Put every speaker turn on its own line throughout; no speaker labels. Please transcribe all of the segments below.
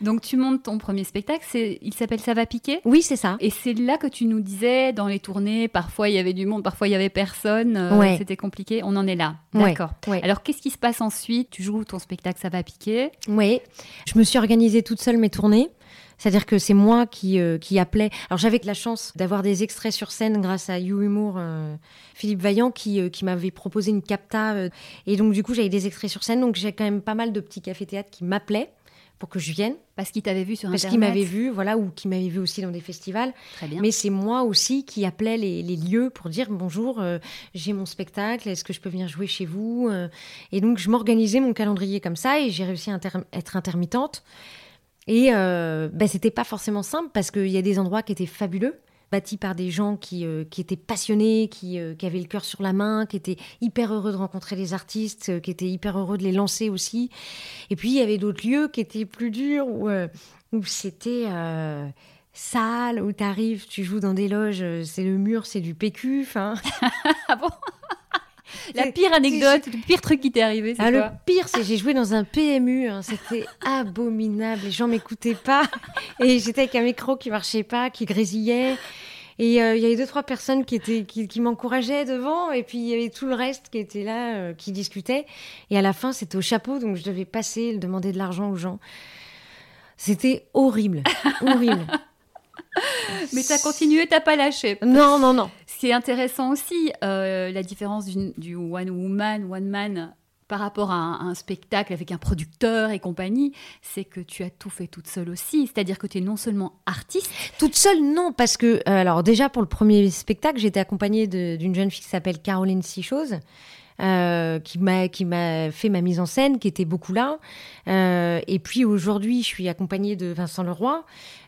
Donc tu montes ton premier spectacle, c'est, il s'appelle Ça va piquer?
Oui, c'est ça.
Et c'est là que tu nous disais, dans les tournées, parfois il y avait du monde, parfois il y avait personne, euh,
Ouais.
c'était compliqué, on en est là. D'accord.
ouais.
Alors qu'est-ce qui se passe ensuite? Tu joues ton spectacle Ça va piquer?
Oui, je me suis organisée toute seule mes tournées. C'est-à-dire que c'est moi qui, euh, qui appelais. Alors j'avais la chance d'avoir des extraits sur scène grâce à You Humour, euh, Philippe Vaillant, qui, euh, qui m'avait proposé une capta. et donc du coup j'avais des extraits sur scène. Donc j'ai quand même pas mal de petits cafés-théâtres qui m'appelaient pour que je vienne.
Parce qu'il t'avait vu sur
Parce
Internet.
qu'ils m'avaient vu, voilà, ou qui m'avaient vu aussi dans des festivals.
Très bien.
Mais c'est moi aussi qui appelais les, les lieux pour dire bonjour, euh, j'ai mon spectacle, est-ce que je peux venir jouer chez vous Euh, Et donc je m'organisais mon calendrier comme ça et j'ai réussi à inter- être intermittente. Et euh, ben, c'était pas forcément simple parce qu'il y a des endroits qui étaient fabuleux bâtis par des gens qui, euh, qui étaient passionnés, qui, euh, qui avaient le cœur sur la main, qui étaient hyper heureux de rencontrer les artistes, euh, qui étaient hyper heureux de les lancer aussi. Et puis il y avait d'autres lieux qui étaient plus durs, où, où c'était sale, où tu arrives, tu joues dans des loges, c'est le mur, c'est du PQ. Enfin,
Ah bon? La pire anecdote, le pire truc qui t'est arrivé, c'est
ah, le
quoi
pire, c'est que j'ai joué dans un PMU, hein, c'était abominable, les gens m'écoutaient pas, et j'étais avec un micro qui marchait pas, qui grésillait. Et euh, il y avait deux, trois personnes qui, étaient, qui, qui m'encourageaient devant, et puis il y avait tout le reste qui était là, euh, qui discutait. Et à la fin, c'était au chapeau, donc je devais passer, demander de l'argent aux gens. C'était horrible, horrible.
Mais t'as continué, t'as pas lâché.
Non, non, non.
Ce qui est intéressant aussi, euh, la différence du one woman, one man par rapport à un, spectacle avec un producteur et compagnie, c'est que tu as tout fait toute seule aussi. C'est-à-dire que tu es non seulement artiste,
Toute seule, non, parce que, euh, alors déjà pour le premier spectacle, j'étais accompagnée d'une jeune fille qui s'appelle Caroline Sichose. Euh, qui m'a qui m'a fait ma mise en scène, qui était beaucoup là. Euh, et puis aujourd'hui, je suis accompagnée de Vincent Leroy.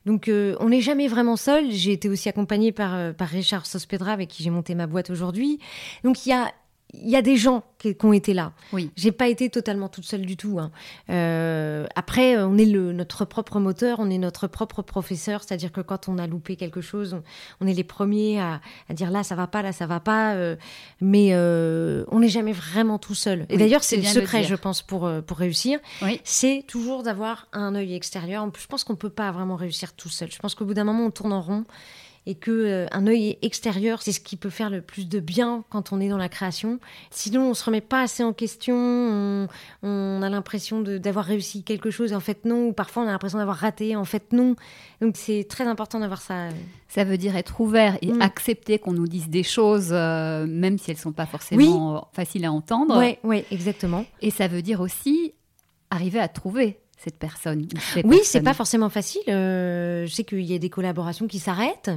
Donc euh, on n'est jamais vraiment seul. J'ai été aussi accompagnée par par Richard Sospedra avec qui j'ai monté ma boîte aujourd'hui. Donc il y a il y a des gens qui, qui ont été là.
Oui.
J'ai pas été totalement toute seule du tout. hein. Euh, après, on est le, notre propre moteur, on est notre propre professeur, c'est-à-dire que quand on a loupé quelque chose, on, on est les premiers à, à dire là ça va pas, là ça va pas. euh, mais euh, on n'est jamais vraiment tout seul. Et
Oui,
d'ailleurs,
c'est
le secret, je pense, pour pour réussir,
Oui.
c'est toujours d'avoir un œil extérieur. Je pense qu'on peut pas vraiment réussir tout seul. Je pense qu'au bout d'un moment, on tourne en rond et que euh, un œil extérieur, c'est ce qui peut faire le plus de bien quand on est dans la création. Sinon, on se remet pas assez en question, on, on a l'impression d'avoir réussi quelque chose, et en fait non, ou parfois on a l'impression d'avoir raté, en fait non. Donc c'est très important d'avoir ça.
Ça veut dire être ouvert et
Mm.
accepter qu'on nous dise des choses, euh, même si elles sont pas forcément faciles à entendre.
Ouais, ouais, exactement.
Et ça veut dire aussi arriver à trouver cette personne. ces
Oui, c'est pas forcément facile. Euh, je sais qu'il y a des collaborations qui s'arrêtent,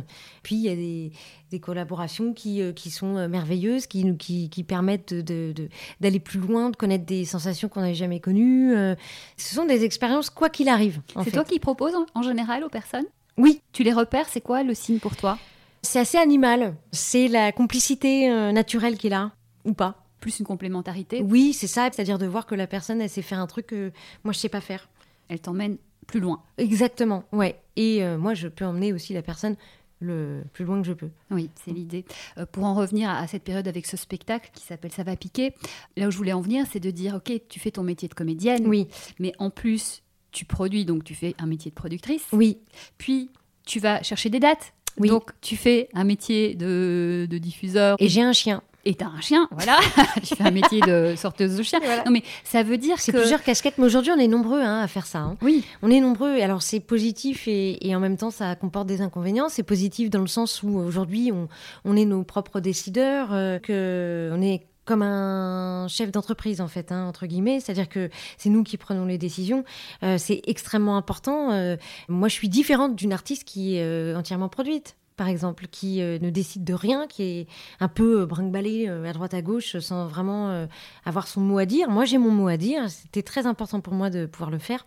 puis il y a des, des collaborations qui, euh, qui sont euh, merveilleuses, qui, nous- qui, qui permettent de- de- de- d'aller plus loin, de connaître des sensations qu'on n'avait jamais connues. Euh, ce sont des expériences, quoi qu'il arrive.
C'est toi qui proposes en, en général aux personnes?
Oui,
Tu les repères, c'est quoi le signe pour toi?
C'est assez animal. C'est la complicité euh, naturelle qui est là, ou pas.
Plus une complémentarité?
Oui, c'est ça, c'est-à-dire de voir que la personne, elle sait faire un truc que moi, je sais pas faire.
Elle t'emmène plus loin.
Exactement, ouais. Et euh, moi, je peux emmener aussi la personne le plus loin que je peux.
Oui, c'est l'idée. Euh, pour en revenir à, à cette période avec ce spectacle qui s'appelle Ça va piquer, là où je voulais en venir, c'est de dire, ok, tu fais ton métier de comédienne,
Oui,
mais en plus, tu produis, donc tu fais un métier de productrice,
oui,
puis tu vas chercher des dates.
Oui.
Donc, tu fais un métier de, de diffuseur.
Et j'ai un chien.
Et t'as un chien, voilà. tu fais un métier de sorteuse de chien. Non, mais ça veut dire
C'est
que.
plusieurs casquettes, mais aujourd'hui, on est nombreux hein, à faire ça. hein.
Oui,
On est nombreux, alors c'est positif et, et en même temps ça comporte des inconvénients. C'est positif dans le sens où aujourd'hui on, on est nos propres décideurs, euh, que on est comme un chef d'entreprise en fait, hein, entre guillemets, c'est-à-dire que c'est nous qui prenons les décisions. Euh, c'est extrêmement important. Euh, moi, je suis différente d'une artiste qui est euh, entièrement produite. Par exemple, qui euh, ne décide de rien, qui est un peu euh, brinque-ballé euh, à droite à gauche sans vraiment euh, avoir son mot à dire. Moi, j'ai mon mot à dire. C'était très important pour moi de pouvoir le faire.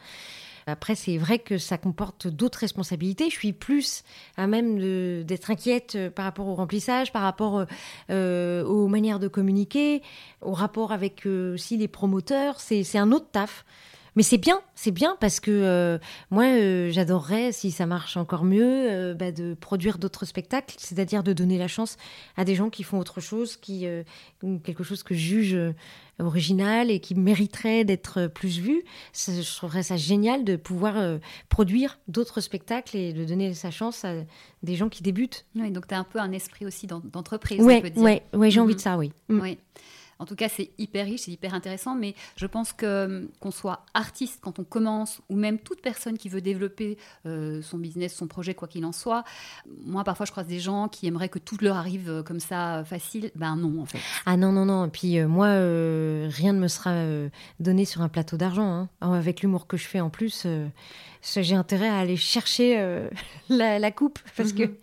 Après, c'est vrai que ça comporte d'autres responsabilités. Je suis plus à même d'être inquiète euh, par rapport au remplissage, par rapport euh, euh, aux manières de communiquer, au rapport avec euh, aussi les promoteurs. C'est un autre taf. Mais c'est bien, c'est bien parce que euh, moi, euh, j'adorerais, si ça marche encore mieux, euh, bah, de produire d'autres spectacles, c'est-à-dire de donner la chance à des gens qui font autre chose, qui quelque chose que je juge original et qui mériterait d'être plus vu. je trouverais ça génial de pouvoir produire d'autres spectacles et de donner sa chance à des gens qui débutent.
Oui, donc tu as un peu un esprit aussi d'entreprise,
Oui, ouais, ouais, j'ai envie de mhm. ça, oui.
Mm. Oui. En tout cas, c'est hyper riche, c'est hyper intéressant, mais je pense que hum, qu'on soit artiste quand on commence, ou même toute personne qui veut développer euh, son business, son projet, quoi qu'il en soit, moi, parfois, je croise des gens qui aimeraient que tout leur arrive euh, comme ça, facile. Ben non, en fait.
Ah non, non, non. Et puis, euh, moi, rien ne me sera donné sur un plateau d'argent. Hein. Avec l'humour que je fais en plus j'ai intérêt à aller chercher la, coupe parce que mhm.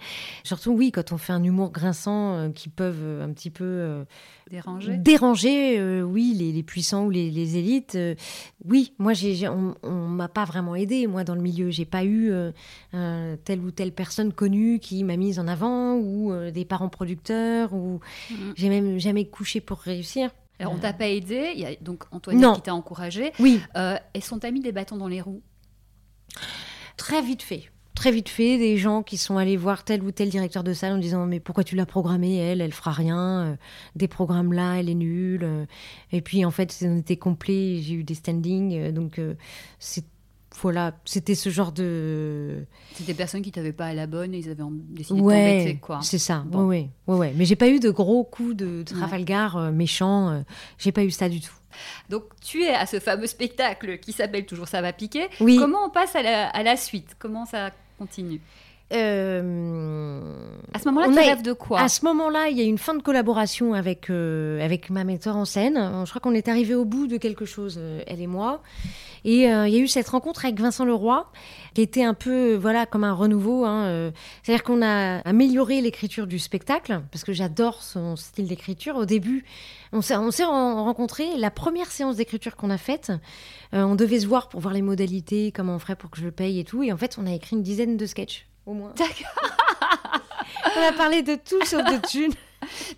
surtout oui quand on fait un humour grinçant qui peuvent un petit peu
Déranger
Déranger, euh, oui, les, puissants ou les, élites. Euh, oui, moi, j'ai, on, ne m'a pas vraiment aidé, moi, dans le milieu. J'ai pas eu euh, telle ou telle personne connue qui m'a mise en avant, ou des parents producteurs, ou mm-hmm. j'ai même jamais couché pour réussir.
Alors, on t'a pas aidé, il y a donc Antoine qui t'a encouragé.
Oui.
et sont mis des bâtons dans les roues
Très vite fait très vite fait des gens qui sont allés voir tel ou tel directeur de salle en disant mais pourquoi tu l'as programmée elle? Elle fera rien euh, des programmes là elle est nulle euh. et puis en fait on était complet j'ai eu des standings euh, donc c'est voilà, c'était ce genre de.
C'était des personnes qui t'avaient pas à la bonne et ils avaient décidé ouais, de quoi.
C'est ça. Bon. Ouais, ouais, ouais, Mais j'ai pas eu de gros coups de Trafalgar méchants. j'ai pas eu ça du tout.
Donc tu es à ce fameux spectacle qui s'appelle toujours Ça va piquer.
Oui.
Comment on passe à la, à la suite? Comment ça continue?
Euh,
à ce moment-là, tu rêves de quoi
À ce moment-là, il y a une fin de collaboration avec, euh, avec ma metteur en scène. Je crois qu'on est arrivé au bout de quelque chose, euh, elle et moi. Et il y a eu cette rencontre avec Vincent Leroy, qui était un peu voilà comme un renouveau. Hein, C'est-à-dire qu'on a amélioré l'écriture du spectacle, parce que j'adore son style d'écriture. Au début, on s'est rencontrés. La première séance d'écriture qu'on a faite, on devait se voir pour voir les modalités, comment on ferait pour que je le paye et tout. Et en fait, on a écrit une dizaine de sketchs au moins.
D'accord.
On a parlé de tout sauf de.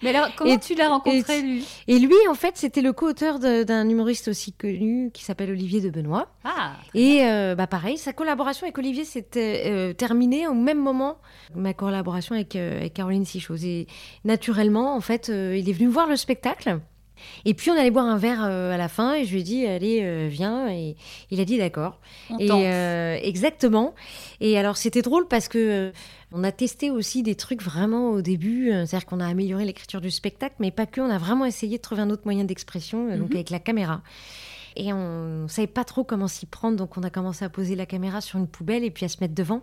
Mais alors, comment tu l'as rencontré, lui?
Et lui, en fait, c'était le co-auteur d'un humoriste aussi connu qui s'appelle Olivier de Benoît.
Ah
Et euh, bah, pareil, sa collaboration avec Olivier s'est euh, terminée au même moment ma collaboration avec, euh, avec Caroline Sichos. Et naturellement, en fait, il est venu voir le spectacle. Et puis on allait boire un verre euh, à la fin et je lui ai dit allez euh, viens et il a dit d'accord.
Et
euh, exactement. Et alors c'était drôle parce que on a testé aussi des trucs vraiment au début, c'est-à-dire qu'on a amélioré l'écriture du spectacle, mais pas que. On a vraiment essayé de trouver un autre moyen d'expression, donc mhm. avec la caméra. Et on ne savait pas trop comment s'y prendre, donc on a commencé à poser la caméra sur une poubelle et puis à se mettre devant.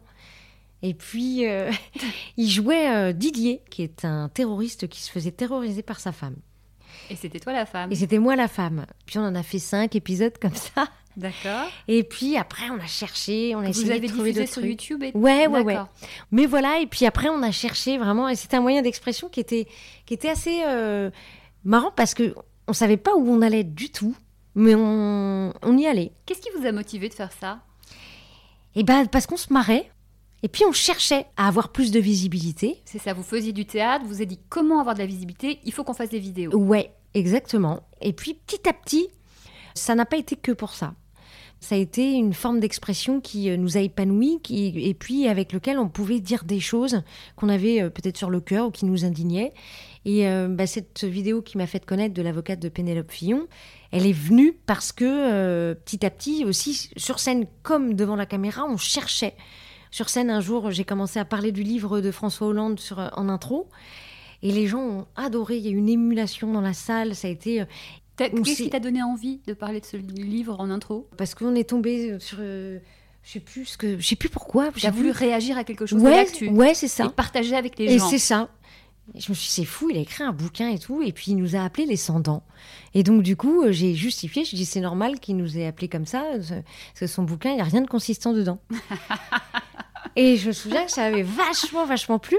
Et puis, il jouait Didier, qui est un terroriste qui se faisait terroriser par sa femme.
Et c'était toi la femme.
Et c'était moi la femme. Puis on en a fait cinq épisodes comme ça.
D'accord.
Et puis après, on a cherché, on a essayé
vous avez
de trouver
diffusé sur YouTube. Et...
Ouais, ouais, ouais. Mais voilà, et puis après, on a cherché vraiment, et c'était un moyen d'expression qui était, qui était assez euh, marrant parce que on savait pas où on allait du tout, mais on, on y allait.
Qu'est-ce qui vous a motivé de faire ça?
Eh ben, parce qu'on se marrait. Et puis on cherchait à avoir plus de visibilité.
C'est ça, vous faisiez du théâtre, vous avez dit comment avoir de la visibilité, il faut qu'on fasse des vidéos.
Ouais, exactement. Et puis petit à petit, ça n'a pas été que pour ça. Ça a été une forme d'expression qui euh, nous a épanouis et puis avec lequel on pouvait dire des choses qu'on avait euh, peut-être sur le cœur ou qui nous indignaient. Et euh, bah, cette vidéo qui m'a fait connaître de l'avocate de Pénélope Fillon, elle est venue parce que petit à petit aussi sur scène comme devant la caméra, on cherchait sur scène, un jour, j'ai commencé à parler du livre de François Hollande sur, euh, en intro. Et les gens ont adoré. Il y a eu une émulation dans la salle. Ça a été. Euh,
qu'est-ce qui t'a donné envie de parler de ce livre en intro?
Parce qu'on est tombé euh, sur. je sais plus ce que, je sais plus pourquoi.
J'ai voulu réagir à quelque chose
ouais,
de
Ouais, c'est ça.
Et partager avec les
gens. Et c'est ça. je me suis dit, c'est fou, il a écrit un bouquin et tout, et puis il nous a appelé les sans Et donc, du coup, j'ai justifié, je dis, c'est normal qu'il nous ait appelé comme ça, parce que son bouquin, il n'y a rien de consistant dedans. Et je me souviens que ça avait vachement, vachement plu.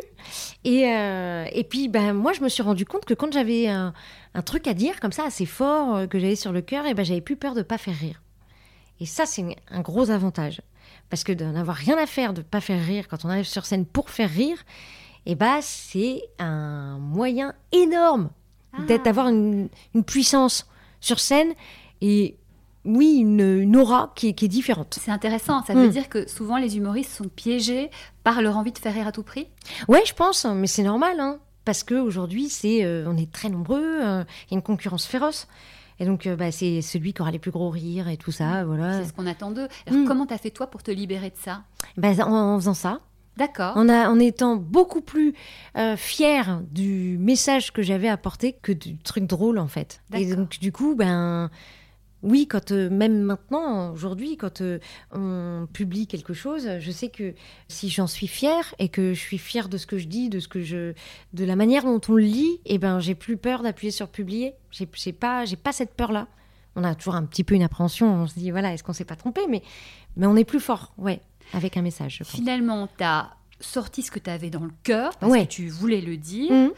Et, euh, et puis, ben, moi, je me suis rendu compte que quand j'avais un, truc à dire comme ça, assez fort, euh, que j'avais sur le cœur, et ben, j'avais plus peur de pas faire rire. Et ça, c'est un gros avantage. Parce que de n'avoir rien à faire, de pas faire rire quand on arrive sur scène pour faire rire, et ben, c'est un moyen énorme d'être, ah. d'avoir une, une puissance sur scène. Et oui, une, aura qui est, différente.
C'est intéressant. Ça veut
Mm.
dire que souvent les humoristes sont piégés par leur envie de faire rire à tout prix?
Ouais, je pense, mais c'est normal, hein, parce qu'aujourd'hui, c'est, euh, on est très nombreux, euh, il y a une concurrence féroce. Et donc, euh, bah, c'est celui qui aura les plus gros rires et tout ça, voilà.
C'est ce qu'on attend d'eux. Alors
Mm.
comment t'as fait toi pour te libérer de ça?
Bah, en, en faisant ça,
D'accord.
en, en étant beaucoup plus euh, fière du message que j'avais apporté que du truc drôle, en fait. Et donc, du coup, ben. Oui, quand euh, même maintenant, aujourd'hui, quand euh, on publie quelque chose, je sais que si j'en suis fière et que je suis fière de ce que je dis, de ce que je, de la manière dont on le lit, et ben j'ai plus peur d'appuyer sur publier. J'ai j'ai pas, j'ai pas cette peur là. On a toujours un petit peu une appréhension. On se dit voilà, est-ce qu'on s'est pas trompé, mais mais on est plus fort, ouais, avec un message. Je pense.
Finalement, t'as sorti ce que t'avais dans le cœur parce
Ouais.
que tu voulais le dire.
Mmh,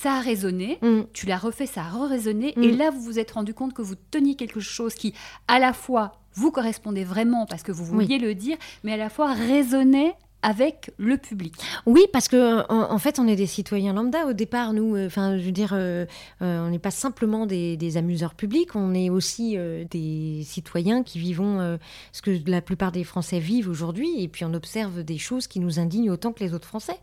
Ça a résonné.
mmh.
Tu l'as refait, ça a re-résonné.
Mm.
Et là, vous vous êtes rendu compte que vous teniez quelque chose qui, à la fois, vous correspondait vraiment parce que vous
Oui.
vouliez le dire, mais à la fois résonnait avec le public.
Oui, parce que en, en fait, on est des citoyens lambda au départ. Nous, euh, enfin, je veux dire, euh, euh, on n'est pas simplement des, des amuseurs publics, on est aussi des citoyens qui vivons ce que la plupart des Français vivent aujourd'hui, et puis on observe des choses qui nous indignent autant que les autres Français.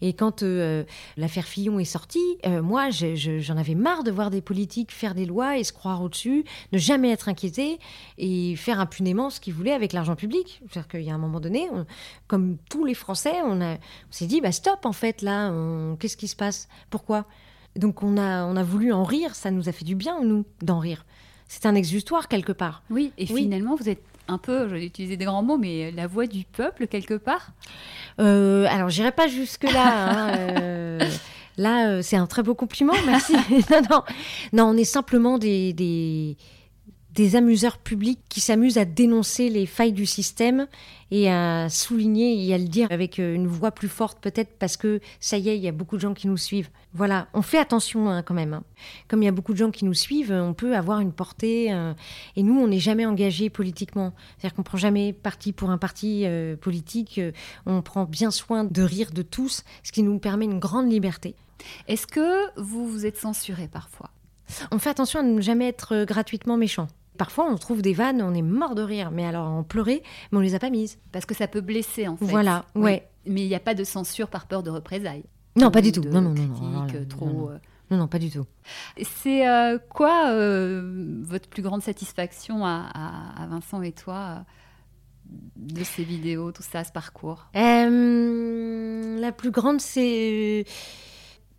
Et quand euh, l'affaire Fillon est sortie, euh, moi, je- je- j'en avais marre de voir des politiques faire des lois et se croire au-dessus, ne jamais être inquiétés et faire impunément ce qu'ils voulaient avec l'argent public. C'est-à-dire qu'il y a un moment donné, on- comme tous les Français, on, s'est dit, bah stop, en fait, là, qu'est-ce qui se passe? Pourquoi? Donc on a, on a voulu en rire, ça nous a fait du bien, nous, d'en rire. C'est un exutoire quelque part.
Oui, et
Oui.
finalement, vous êtes un peu, je vais utiliser des grands mots, mais la voix du peuple, quelque part.
Euh, alors, j'irai pas jusque-là. hein, euh, là, euh, c'est un très beau compliment, merci. non, non. non, on est simplement des, des, des amuseurs publics qui s'amusent à dénoncer les failles du système et à souligner et à le dire avec euh, une voix plus forte, peut-être parce que ça y est, il y a beaucoup de gens qui nous suivent. Voilà, on fait attention hein, quand même. hein. Comme il y a beaucoup de gens qui nous suivent, on peut avoir une portée. euh, et nous, on n'est jamais engagé politiquement. C'est-à-dire qu'on prend jamais parti pour un parti euh, politique. on prend bien soin de rire de tous, ce qui nous permet une grande liberté.
Est-ce que vous vous êtes censuré parfois?
On fait attention à ne jamais être gratuitement méchant. Parfois, on trouve des vannes, on est mort de rire, mais alors on pleurait, mais on les a pas mises.
Parce que ça peut blesser, en fait.
Voilà,
Oui.
ouais.
Mais il n'y a pas de censure par peur de représailles.
Non, pas du tout. Non, non, non, non,
critiques,
non, non,
euh,
non,
trop.
non.
euh.
Non, non, pas du tout.
C'est euh, quoi euh, votre plus grande satisfaction à, à- à Vincent et toi de ces vidéos, tout ça, ce parcours?
Euh, la plus grande, c'est.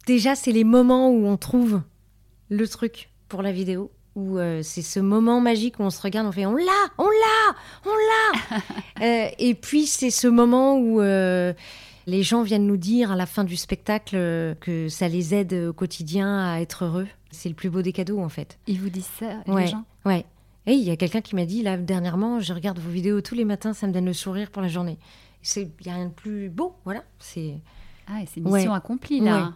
Déjà, c'est les moments où on trouve le truc pour la vidéo. Où euh, c'est ce moment magique où on se regarde, on fait on l'a, on l'a, on l'a. Euh, et puis, c'est ce moment où euh, les gens viennent nous dire à la fin du spectacle que ça les aide au quotidien à être heureux. C'est le plus beau des cadeaux, en fait.
Ils vous disent ça, les
Ouais.
gens
Ouais. Et il y a quelqu'un qui m'a dit, là, dernièrement, je regarde vos vidéos tous les matins, ça me donne le sourire pour la journée. Il n'y a rien de plus beau, voilà. C'est.
Ah, et c'est mission
Ouais.
accomplie, là.
Ouais.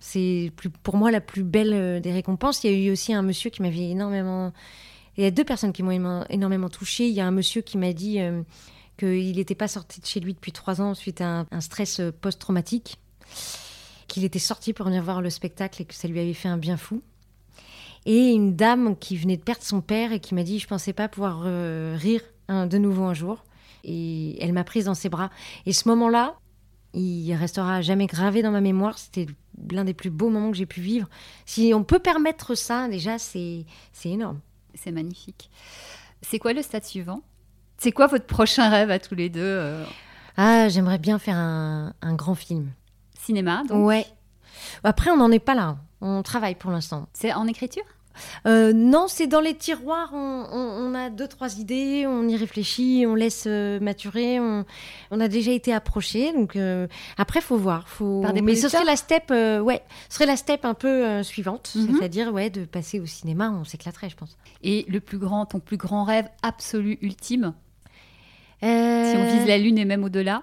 C'est pour moi la plus belle euh, des récompenses. Il y a eu aussi un monsieur qui m'avait énormément. Il y a deux personnes qui m'ont énormément touchée. Il y a un monsieur qui m'a dit euh, qu'il n'était pas sorti de chez lui depuis trois ans suite à un, stress euh, post-traumatique, qu'il était sorti pour venir voir le spectacle et que ça lui avait fait un bien fou. Et une dame qui venait de perdre son père et qui m'a dit Je pensais pas pouvoir rire hein, de nouveau un jour. Et elle m'a prise dans ses bras. Et ce moment-là, il restera jamais gravé dans ma mémoire. C'était l'un des plus beaux moments que j'ai pu vivre. Si on peut permettre ça, déjà, c'est c'est énorme.
C'est magnifique. C'est quoi le stade suivant? C'est quoi votre prochain rêve à tous les deux euh,
Ah, j'aimerais bien faire un, un grand film.
Cinéma, donc?
Ouais. Après, on n'en est pas là. On travaille pour l'instant.
C'est en écriture?
Euh, non, c'est dans les tiroirs. On, on- on a deux, trois idées. On y réfléchit. On laisse euh, maturer. On, on a déjà été approché. Donc euh, après, faut voir. Faut...
Par des
Mais ce serait la step. euh, ouais, ce serait la step un peu suivante,
Mhm.
c'est-à-dire ouais, de passer au cinéma. On s'éclaterait, je pense.
Et le plus grand, ton plus grand rêve absolu, ultime, si on vise la Lune et même au-delà,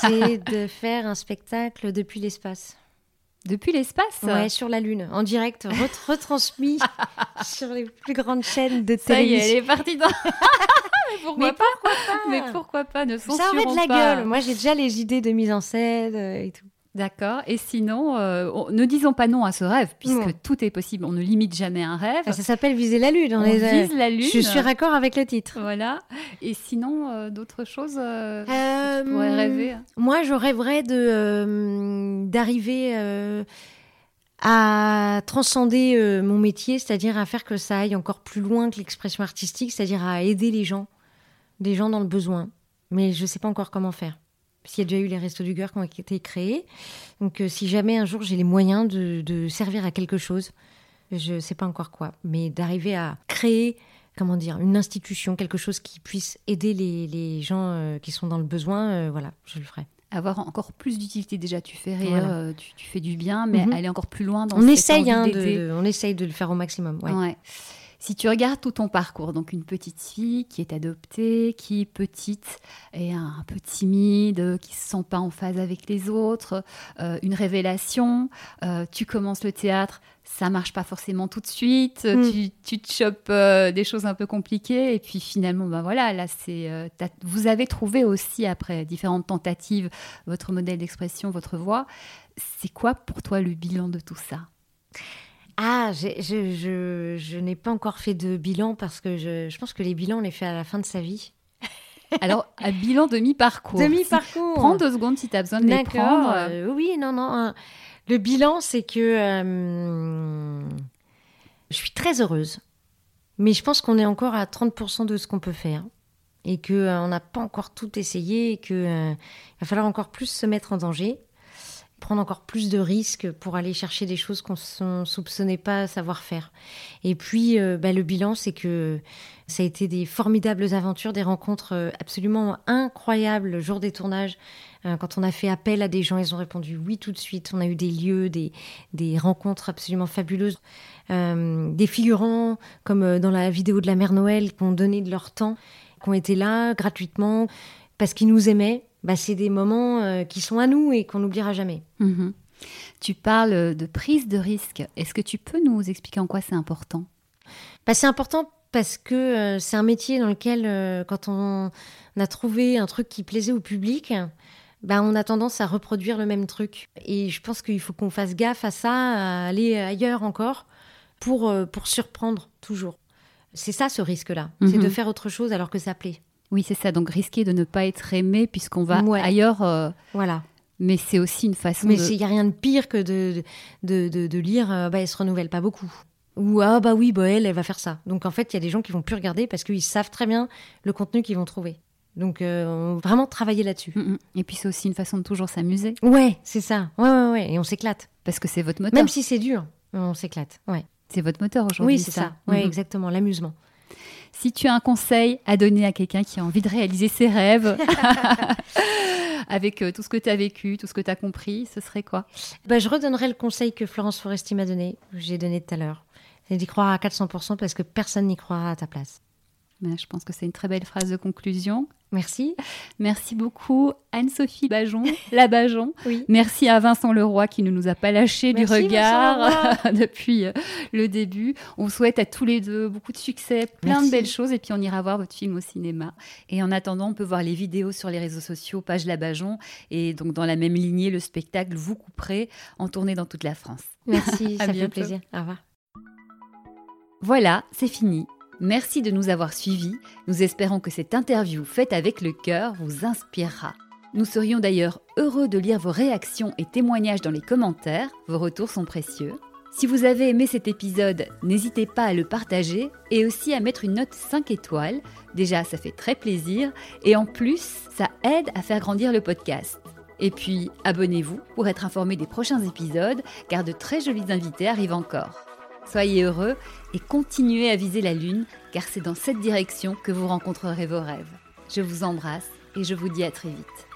c'est de faire un spectacle depuis l'espace.
Depuis l'espace
Ouais, sur la Lune, en direct, ret- retransmis sur les plus grandes chaînes de
Ça y est, elle est partie dans... Mais pourquoi
Mais
pas
pourquoi pas
Mais pourquoi pas Ne
Ça aurait de la
pas.
gueule. Moi, j'ai déjà les idées de mise en scène euh, et tout.
D'accord. Et sinon, euh, on- ne disons pas non à ce rêve, puisque
Non.
tout est possible. On ne limite jamais un rêve.
Ça s'appelle viser la lune.
on
on est-
vise la lune.
Je suis raccord avec le titre.
Voilà. Et sinon, euh, d'autres choses euh,
Euh,
tu pourrais rêver hein
Moi, je rêverais de d'arriver à transcender mon métier, c'est-à-dire à faire que ça aille encore plus loin que l'expression artistique, c'est-à-dire à aider les gens, des gens dans le besoin. Mais je ne sais pas encore comment faire. Parce qu'il y a déjà eu les Restos du Cœur qui ont été créés. Donc, euh, si jamais un jour j'ai les moyens de, de servir à quelque chose, je ne sais pas encore quoi, mais d'arriver à créer, comment dire, une institution, quelque chose qui puisse aider les, les gens euh, qui sont dans le besoin, euh, voilà, je le ferai.
Avoir encore plus d'utilité. Déjà, tu fais rire,
Voilà.
tu, tu fais du bien, mais
Mhm.
aller encore plus loin dans
On essaye, hein, de, on essaye de le faire au maximum. ouais.
Ouais. Si tu regardes tout ton parcours, donc une petite fille qui est adoptée, qui petite est un, peu timide, qui se sent pas en phase avec les autres, euh, une révélation, euh, tu commences le théâtre, ça marche pas forcément tout de suite,
Mm.
tu, tu te chopes euh, des choses un peu compliquées et puis finalement, ben voilà, là c'est, euh, vous avez trouvé aussi après différentes tentatives votre modèle d'expression, votre voix. C'est quoi pour toi le bilan de tout ça?
Ah, je, je, je n'ai pas encore fait de bilan parce que je, je pense que les bilans, on les fait à la fin de sa vie.
Alors, un bilan demi-parcours.
Demi-parcours.
Prends deux secondes si tu as besoin de les
D'accord.
prendre.
euh, oui, non, non. hein. Le bilan, c'est que euh, je suis très heureuse. Mais je pense qu'on est encore à 30% de ce qu'on peut faire. Et qu'on n'a pas encore tout essayé. Et qu'il va falloir encore plus se mettre en danger. Prendre encore plus de risques pour aller chercher des choses qu'on ne soupçonnait pas savoir faire. Et puis, euh, bah, le bilan, c'est que ça a été des formidables aventures, des rencontres euh, absolument incroyables le jour des tournages. Euh, Quand on a fait appel à des gens, ils ont répondu oui tout de suite. On a eu des lieux, des, des rencontres absolument fabuleuses. Des figurants, comme dans la vidéo de la Mère Noël, qui ont donné de leur temps, qui ont été là gratuitement, parce qu'ils nous aimaient. Bah, c'est des moments euh, qui sont à nous et qu'on n'oubliera jamais.
Mhm. Tu parles de prise de risque. Est-ce que tu peux nous expliquer en quoi c'est important?
Bah, c'est important parce que euh, c'est un métier dans lequel, euh, quand on, a trouvé un truc qui plaisait au public, bah, on a tendance à reproduire le même truc. Et je pense qu'il faut qu'on fasse gaffe à ça, à aller ailleurs encore, pour, pour surprendre toujours. C'est ça ce risque-là, c'est
Mhm.
de faire autre chose alors que ça plaît.
Oui, c'est ça. Donc, risquer de ne pas être aimé puisqu'on va
Ouais.
ailleurs. euh,
Voilà.
mais c'est aussi une façon
Mais
de...
il n'y a rien de pire que de, de, de, de lire euh, bah, elle se renouvelle pas beaucoup. Ou ah bah oui, bah, elle, elle va faire ça. Donc en fait, il y a des gens qui vont plus regarder parce qu'ils savent très bien le contenu qu'ils vont trouver. Donc euh, vraiment travailler là-dessus.
Mhm. Et puis, c'est aussi une façon de toujours s'amuser
Ouais, c'est ça. Ouais, ouais, ouais. Et on s'éclate.
parce que c'est votre moteur.
Même si c'est dur, on s'éclate. Ouais.
C'est votre moteur aujourd'hui.
Oui, c'est ça. Ouais,
Mhm.
exactement. L'amusement.
Si tu as un conseil à donner à quelqu'un qui a envie de réaliser ses rêves, avec euh, tout ce que tu as vécu, tout ce que tu as compris, ce serait quoi?
Bah, je redonnerai le conseil que Florence Foresti m'a donné, que j'ai donné tout à l'heure. C'est d'y croire à 400% parce que personne n'y croira à ta place.
Je pense que c'est une très belle phrase de conclusion.
Merci.
Merci beaucoup Anne-Sophie Bajon, la Bajon.
Oui.
Merci à Vincent Leroy qui ne nous a pas lâché du regard depuis euh, le début. On souhaite à tous les deux beaucoup de succès, plein
Merci.
de belles choses et puis on ira voir votre film au cinéma. Et en attendant, on peut voir les vidéos sur les réseaux sociaux, page La Bajon et donc dans la même lignée, le spectacle Vous couperez en tournée dans toute la France.
Merci, ça fait plaisir. Au revoir.
Voilà, c'est fini. Merci de nous avoir suivis. Nous espérons que cette interview faite avec le cœur vous inspirera. Nous serions d'ailleurs heureux de lire vos réactions et témoignages dans les commentaires. Vos retours sont précieux. Si vous avez aimé cet épisode, n'hésitez pas à le partager et aussi à mettre une note 5 étoiles. Déjà, ça fait très plaisir et en plus, ça aide à faire grandir le podcast. Et puis, abonnez-vous pour être informé des prochains épisodes car de très jolis invités arrivent encore. Soyez heureux et continuez à viser la Lune, car c'est dans cette direction que vous rencontrerez vos rêves. Je vous embrasse et je vous dis à très vite.